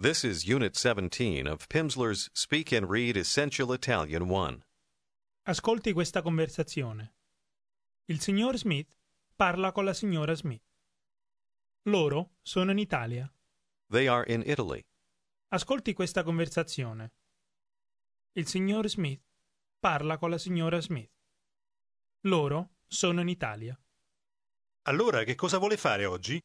This is Unit 17 of Pimsleur's Speak and Read Essential Italian 1. Ascolti questa conversazione. Il signor Smith parla con la signora Smith. Loro sono in Italia. They are in Italy. Ascolti questa conversazione. Il signor Smith parla con la signora Smith. Loro sono in Italia. Allora, che cosa vuole fare oggi?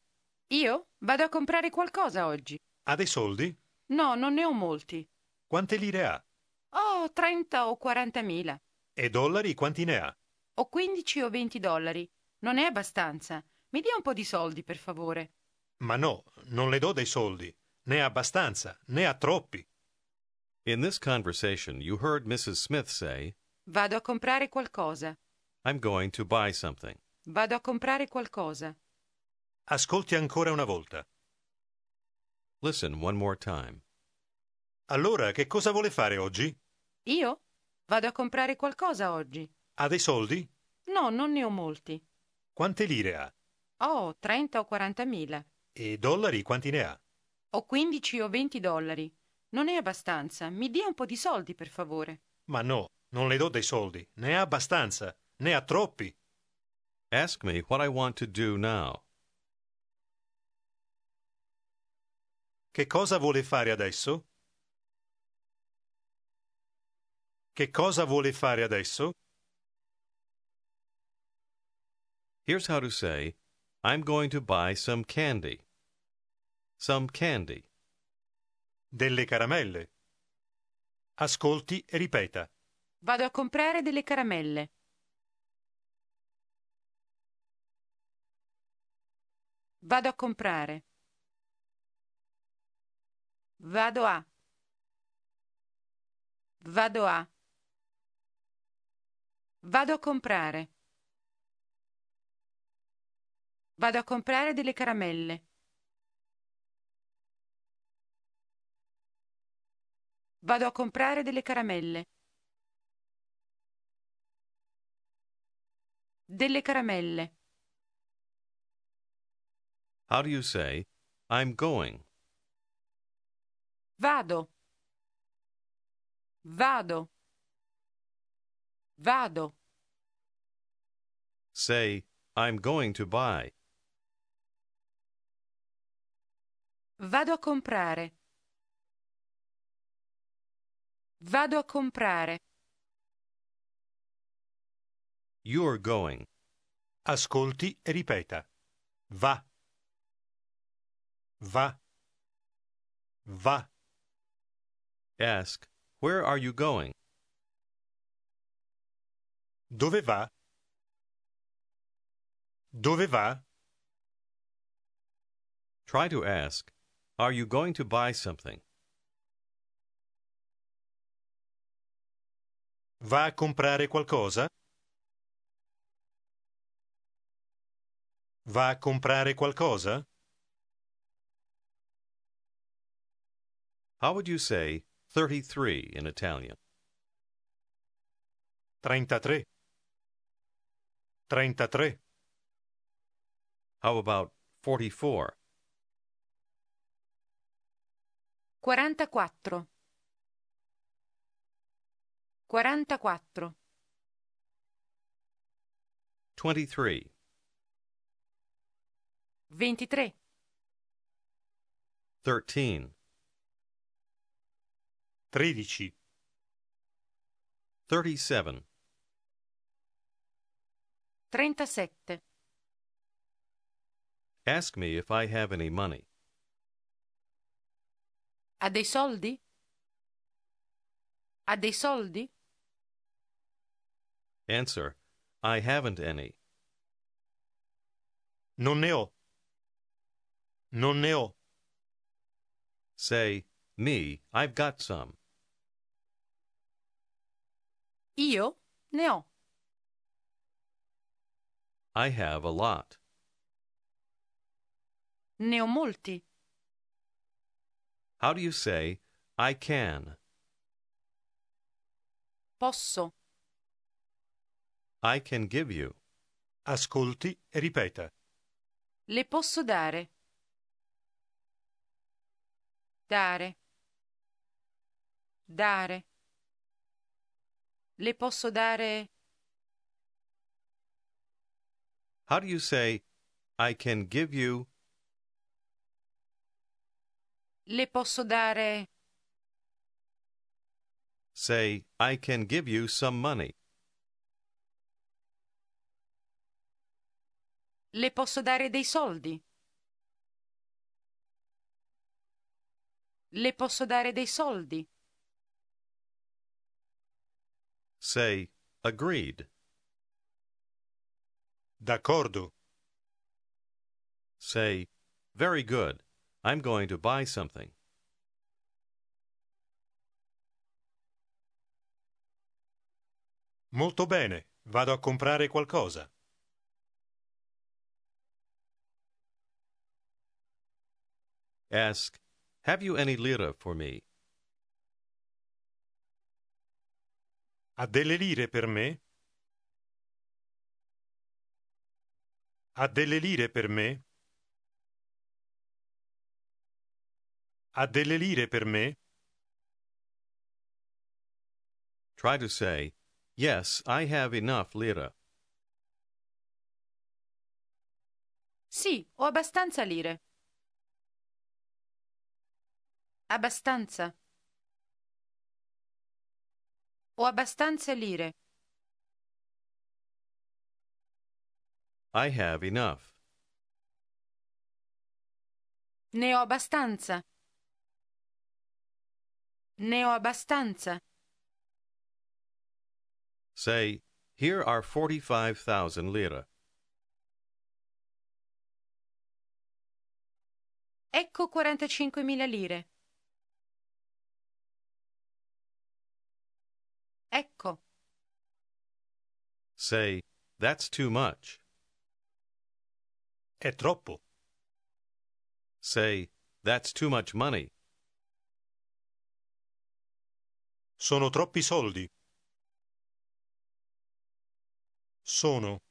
Io vado a comprare qualcosa oggi. Ha dei soldi? No, non ne ho molti. Quante lire ha? Ho 30 o 40 mila. E dollari quanti ne ha? Ho 15 o 20 dollari. Non è abbastanza. Mi dia un po' di soldi, per favore. Ma no, non le do dei soldi. Ne ha abbastanza, ne ha troppi. In this conversation, you heard Mrs. Smith say, Vado a comprare qualcosa. I'm going to buy something. Vado a comprare qualcosa. Ascolti ancora una volta. Listen one more time. Allora, che cosa vuole fare oggi? Io vado a comprare qualcosa oggi. Ha dei soldi? No, non ne ho molti. Quante lire ha? Ho 30 o 40 mila. E dollari quanti ne ha? Ho 15 o 20 dollari. Non è abbastanza. Mi dia un po' di soldi, per favore. Ma no, non le do dei soldi. Ne ha abbastanza, ne ha troppi. Ask me what I want to do now. Che cosa vuole fare adesso? Che cosa vuole fare adesso? Here's how to say, I'm going to buy some candy. Some candy. Delle caramelle. Ascolti e ripeta. Vado a comprare delle caramelle. Vado a comprare. Vado a. Vado a. Vado a comprare. Vado a comprare delle caramelle. Vado a comprare delle caramelle. Delle caramelle. How do you say, I'm going? Vado. Vado. Vado. Say, I'm going to buy. Vado a comprare. Vado a comprare. You're going. Ascolti e ripeta. Va. Va. Va. Ask, where are you going? Dove va? Dove va? Try to ask, are you going to buy something? Va a comprare qualcosa? Va a comprare qualcosa? How would you say 33 in Italian? 33. 33. How about 44? 44. 44. 23. 23. 13. 13. 37. 37. Ask me if I have any money. Ha dei soldi? Ha dei soldi? Answer, I haven't any. Non ne ho. Non ne ho. Say, me, I've got some. Io ne ho. I have a lot. Ne ho molti. How do you say, I can? Posso. I can give you. Ascolti e ripeta. Le posso dare. Dare. Dare. Le posso dare. How do you say, I can give you, Le posso dare. say, I can give you some money. Le posso dare dei soldi. Le posso dare dei soldi. Say, agreed. D'accordo. Say, very good. I'm going to buy something. Molto bene. Vado a comprare qualcosa. Ask, have you any lira for me? Ha delle lire per me? Ha delle lire per me? Ha delle lire per me? Try to say, yes, I have enough lira. Sì, ho abbastanza lire. Abbastanza. Ho abbastanza lire. I have enough. Ne ho abbastanza. Ne ho abbastanza. Say, here are 45,000 lira. Ecco 45.000 lire. Say, that's too much. È troppo. Say, that's too much money. Sono troppi soldi. Sono.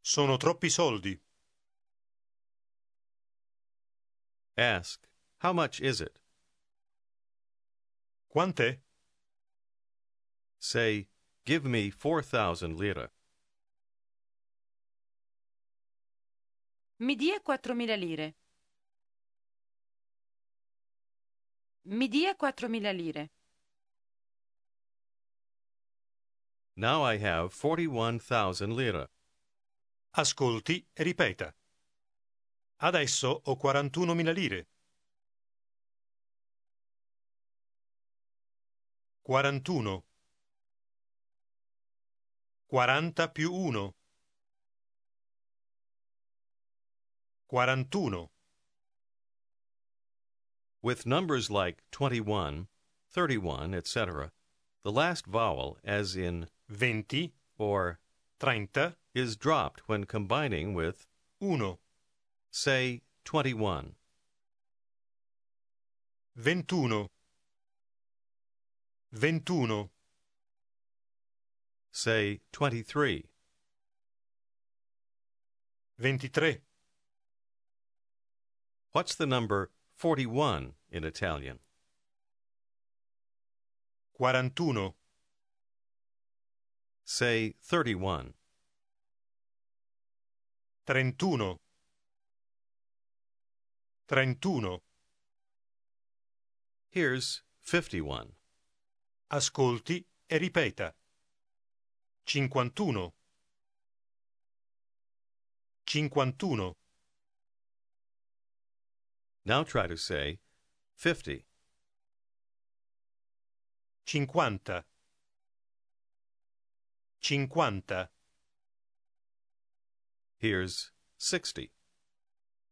Sono troppi soldi. Ask, how much is it? Quant'è? Say, give me 4,000 lira. Mi dia 4.000 lire. Mi dia 4.000 lire. Now I have 41,000 lira. Ascolti e ripeta. Adesso ho 41.000 lire. 41. 40 più 1. 41. With numbers like 21, 31, etc., the last vowel, as in 20, or, 30, is dropped when combining with, 1, say, 21. 21. 21. Say, 23. 23. What's the number 41 in Italian? 41. Say, 31. 31. 31. Here's 51. Ascolti e ripeta. 51. 51. Now try to say 50. 50. 50. Here's 60.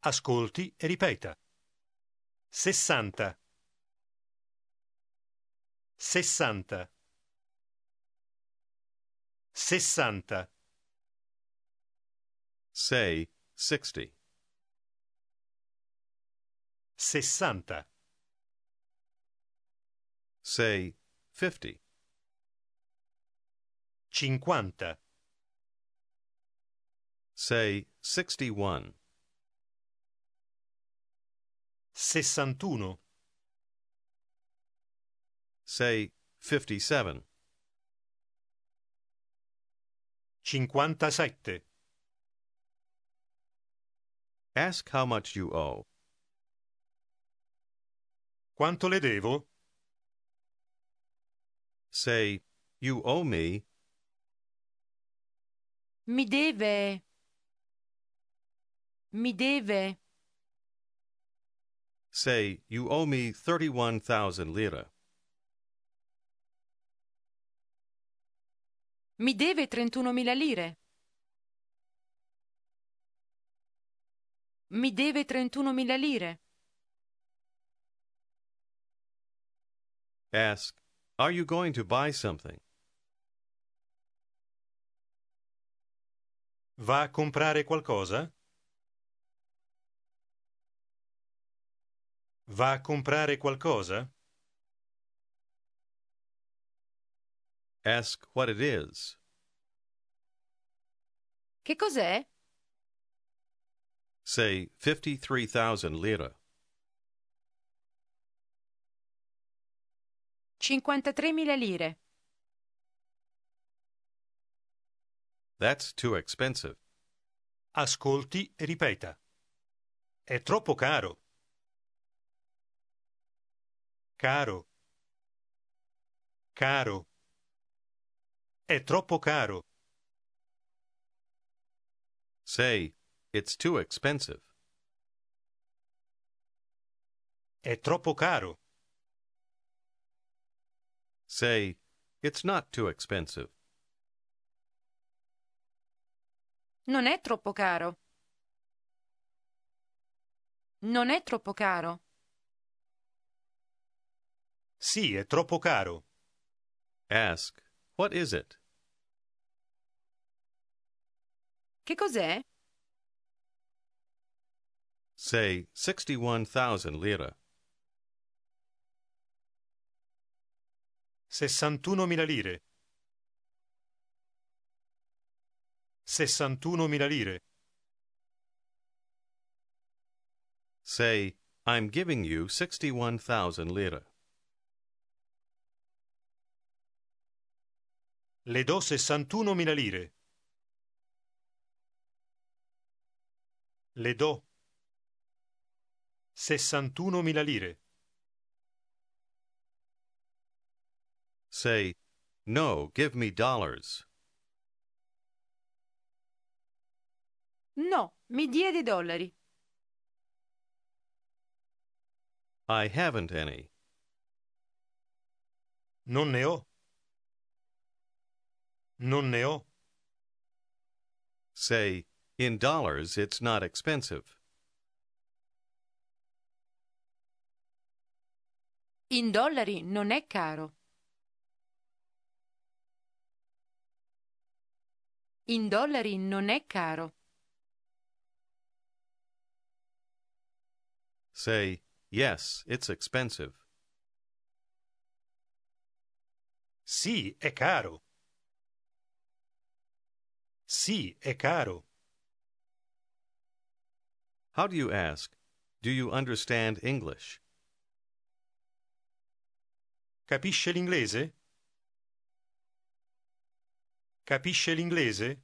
Ascolti e ripeta. 60. 60. sessanta. Say sixty. Sessanta. Say fifty. Cinquanta. Say sixty-one. Sessantuno. Say fifty-seven. 57, Ask how much you owe. quanto le devo? Say, You owe me Mi deve. Mi deve. Say, you owe me 31,000 lira. Mi deve 31.000 lire. Mi deve 31.000 lire. Ask, Are you going to buy something? Va a comprare qualcosa? Va a comprare qualcosa? Ask what it is. Che cos'è? Say 53,000 lira. 53.000 lire. That's too expensive. Ascolti e ripeta. È troppo caro. Caro. Caro. È troppo caro. Say, It's too expensive. È troppo caro. Say, It's not too expensive. Non è troppo caro. Non è troppo caro. Sì, è troppo caro. Ask, What is it? Che cos'è? Say 61,000 lira. 61.000 lire. 61.000 lire. Say, I'm giving you 61,000 lira. Le do 61.000 lire. Le do 61.000 lire. Say, No, give me dollars. No, mi dia dei dollari. I haven't any. Non ne ho. Non ne ho. Say, In dollars, it's not expensive. In dollari non è caro. In dollari non è caro. Say, Yes, it's expensive. Sì, è caro. Sì, è caro. How do you ask, Do you understand English? Capisce l'inglese? Capisce l'inglese?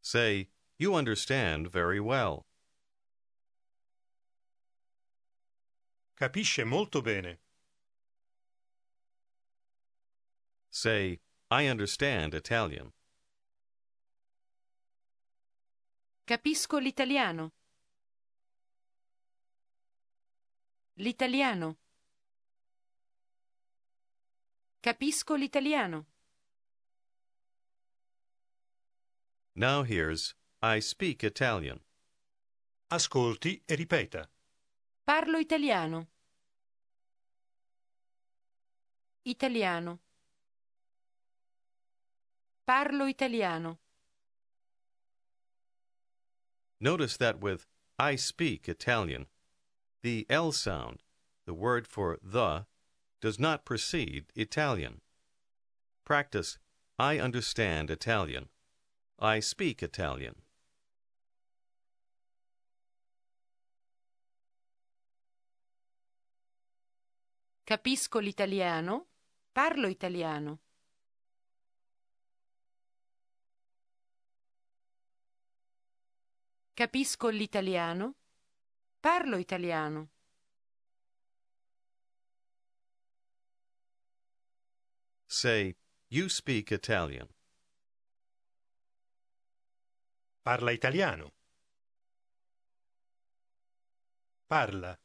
Say, You understand very well. Capisce molto bene. Say, I understand Italian. Capisco l'italiano. L'italiano. Capisco l'italiano. Now here's I speak Italian. Ascolti e ripeta. Parlo italiano. Italiano. Parlo italiano. Notice that with I speak Italian, the L sound, the word for the, does not precede Italian. Practice I understand Italian. I speak Italian. Capisco l'italiano. Parlo italiano. Capisco l'italiano, parlo italiano. Say, You speak Italian. Parla italiano. Parla.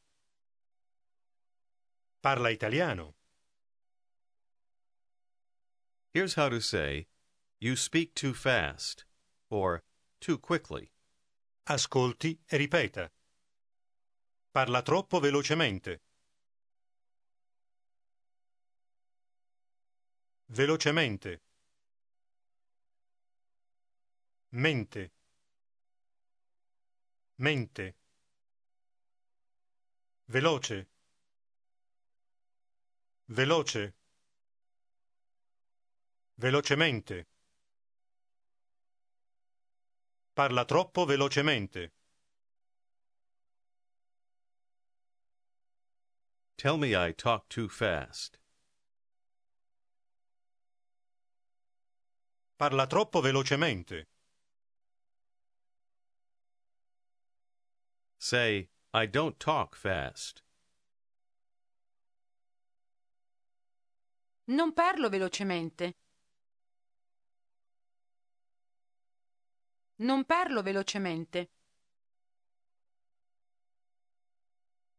Parla italiano. Here's how to say, You speak too fast, or too quickly. Ascolti e ripeta. Parla troppo velocemente. Velocemente. Mente. Mente. Veloce. Veloce. Velocemente. Parla troppo velocemente. Tell me I talk too fast. Parla troppo velocemente. Say, I don't talk fast. Non parlo velocemente. Non parlo velocemente.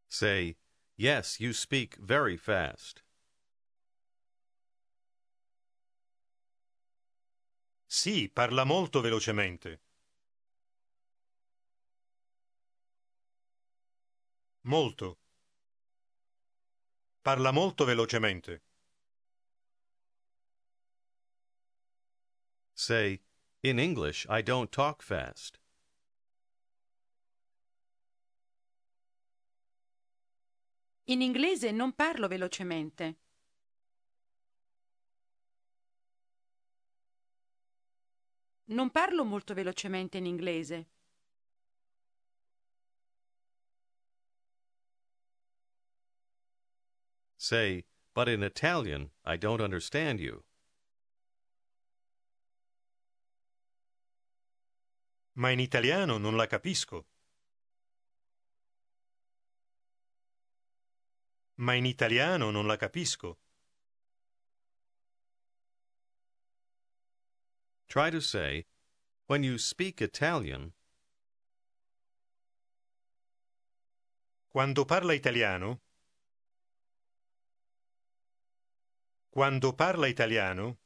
Say, Yes, you speak very fast. Sì, parla molto velocemente. Molto. Parla molto velocemente. Say, In English, I don't talk fast. In inglese non parlo velocemente. Non parlo molto velocemente in inglese. Say, But in Italian, I don't understand you. Ma in italiano non la capisco. Ma in italiano non la capisco. Try to say, When you speak Italian, Quando parla italiano? Quando parla italiano?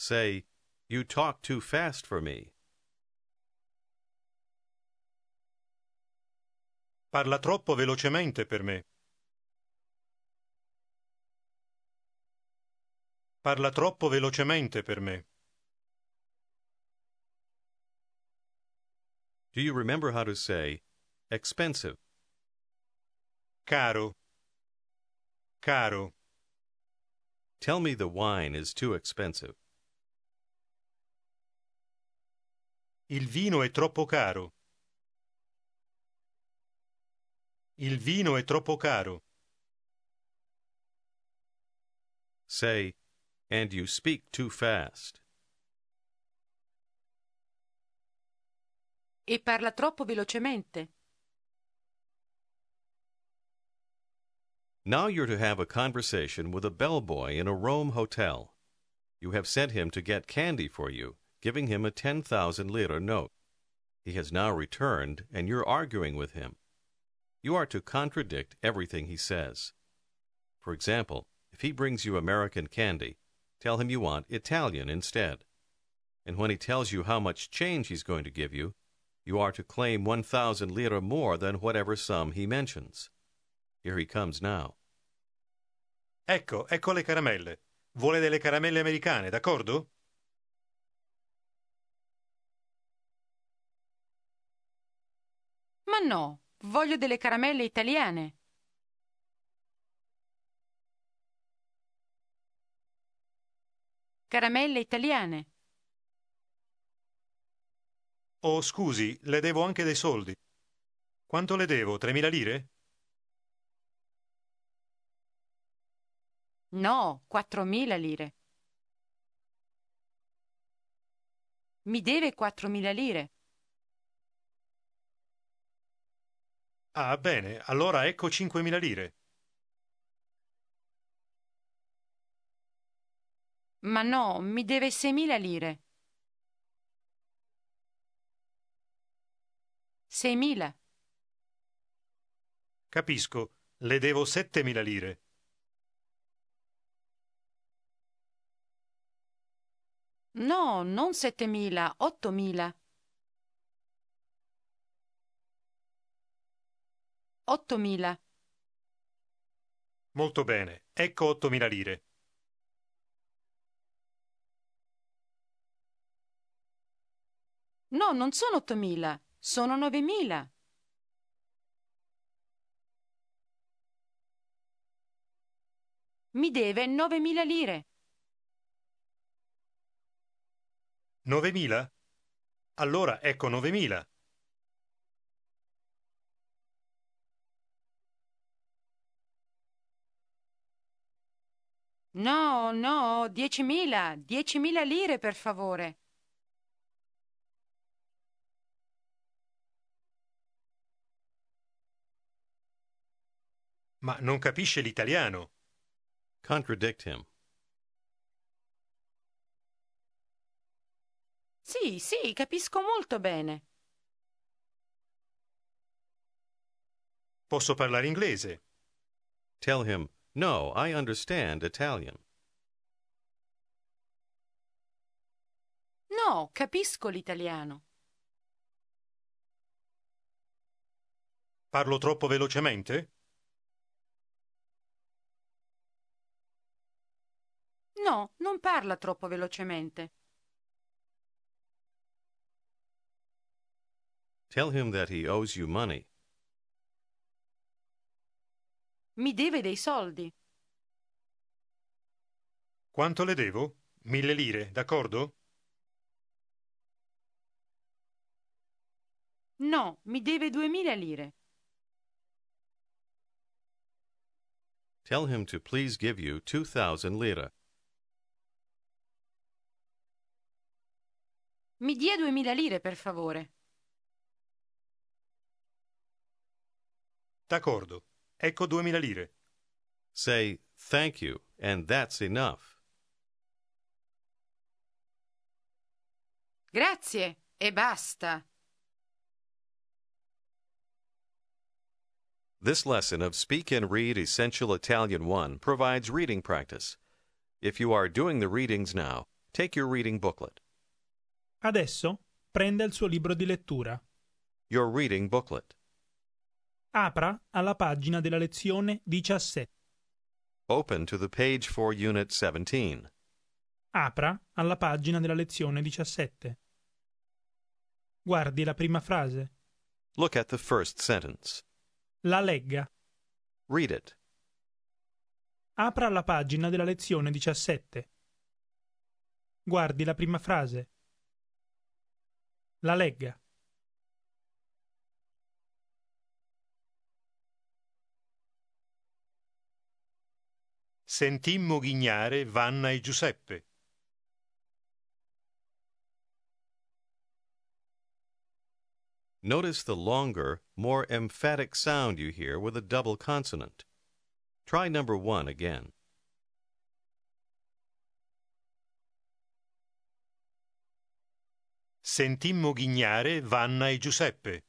say, You talk too fast for me. Parla troppo velocemente per me. Parla troppo velocemente per me. Do you remember how to say, Expensive? Caro. Caro. Tell me the wine is too expensive. Il vino è troppo caro. Il vino è troppo caro. Say, And you speak too fast. E parla troppo velocemente. Now you're to have a conversation with a bellboy in a Rome hotel. You have sent him to get candy for you, giving him a 10,000 lira note. He has now returned, and you're arguing with him. You are to contradict everything he says. For example, if he brings you American candy, tell him you want Italian instead. And when he tells you how much change he's going to give you, you are to claim 1,000 lira more than whatever sum he mentions. Here he comes now. Ecco, ecco le caramelle. Vuole delle caramelle americane, d'accordo? no, voglio delle caramelle italiane. Caramelle italiane. Oh, scusi, le devo anche dei soldi. Quanto le devo? 3.000 lire? No, 4.000 lire. Mi deve 4.000 lire. Ah, bene, allora ecco 5.000 lire. Ma no, mi deve 6.000 lire. 6.000. Capisco, le devo 7.000 lire. No, non 7.000, 8.000. 8.000. Molto bene, ecco 8.000 lire. No, non sono 8.000, sono 9.000. Mi deve 9.000 lire. 9.000? Allora ecco 9.000. No, no, 10.000, 10.000 lire per favore. Ma non capisce l'italiano. Contradict him. Sì, sì, capisco molto bene. Posso parlare inglese. Tell him, No, I understand Italian. No, capisco l'italiano. Parlo troppo velocemente? No, non parla troppo velocemente. Tell him that he owes you money. Mi deve dei soldi. Quanto le devo? Mille lire, d'accordo? No, mi deve duemila lire. Tell him to please give you 2,000 lire. Mi dia duemila lire, per favore. D'accordo. Ecco 2000 lire. Say, thank you, and that's enough. Grazie, e basta. This lesson of Speak and Read Essential Italian 1 provides reading practice. If you are doing the readings now, take your reading booklet. Adesso prenda il suo libro di lettura. Your reading booklet. Apra alla pagina della lezione 17. Open to the page for Unit 17. Apra alla pagina della lezione 17. Guardi la prima frase. Look at the first sentence. La legga. Read it. Apra la pagina della lezione 17. Guardi la prima frase. La legga. Sentimmo ghignare Vanna e Giuseppe. Notice the longer, more emphatic sound you hear with a double consonant. Try number one again. Sentimmo ghignare Vanna e Giuseppe.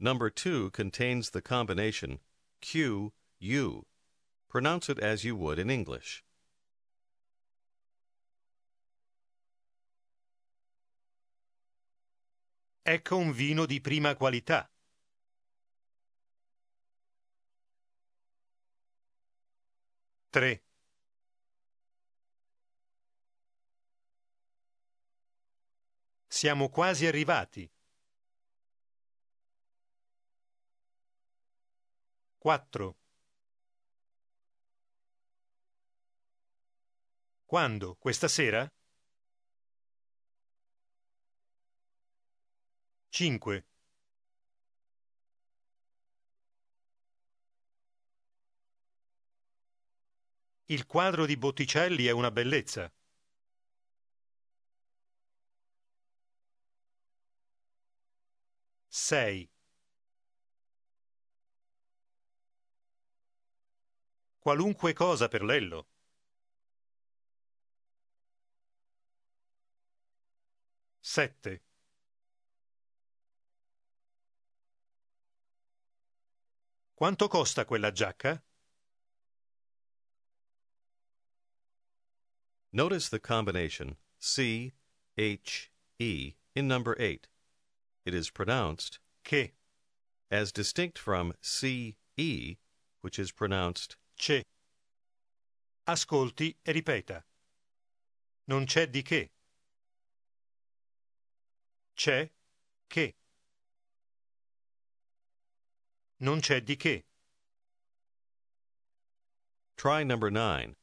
Number two contains the combination Q U. Pronounce it as you would in English. Ecco un vino di prima qualità. Tre. Siamo quasi arrivati. 4. Quando? Questa sera? 5. Il quadro di Botticelli è una bellezza. 6. Qualunque cosa per Lello. Sette. Quanto costa quella giacca? Notice the combination C, H, E in number 8. It is pronounced Che, as distinct from C, E, which is pronounced c'è. Ascolti e ripeta. Non c'è di che. C'è che. Non c'è di che. Try number 9.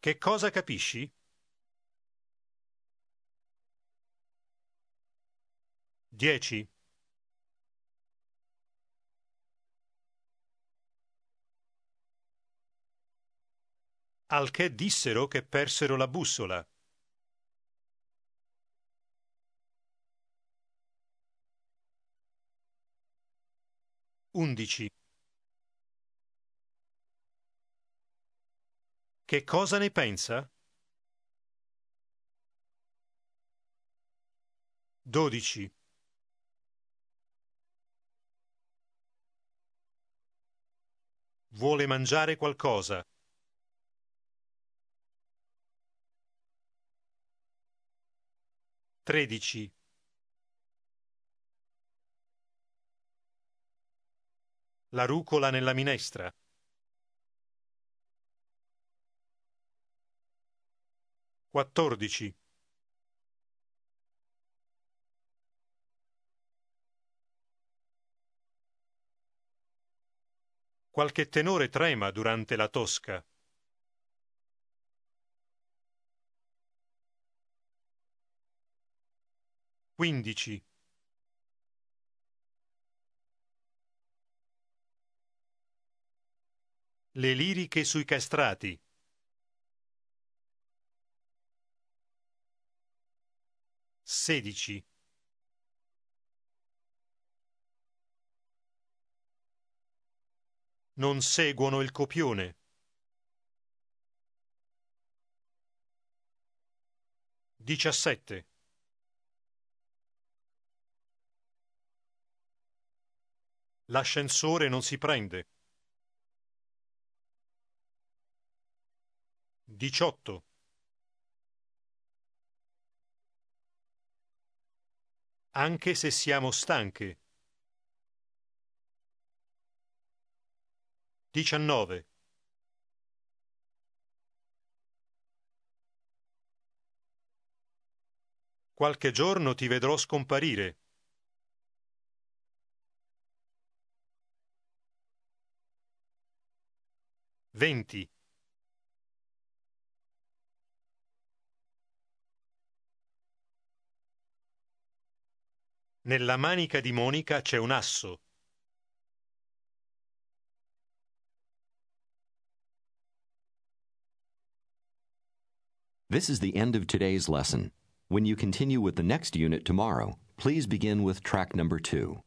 Che cosa capisci? Dieci. Al che dissero che persero la bussola. Undici. Che cosa ne pensa? Dodici. Vuole mangiare qualcosa. Tredici. La rucola nella minestra. Quattordici. Qualche tenore trema durante la tosca. Quindici. Le liriche sui castrati. Sedici. Non seguono il copione. Diciassette. L'ascensore non si prende. Diciotto. Anche se siamo stanche. Diciannove. Qualche giorno ti vedrò scomparire. Venti. Nella manica di Monica c'è un asso. This is the end of today's lesson. When you continue with the next unit tomorrow, please begin with track number two.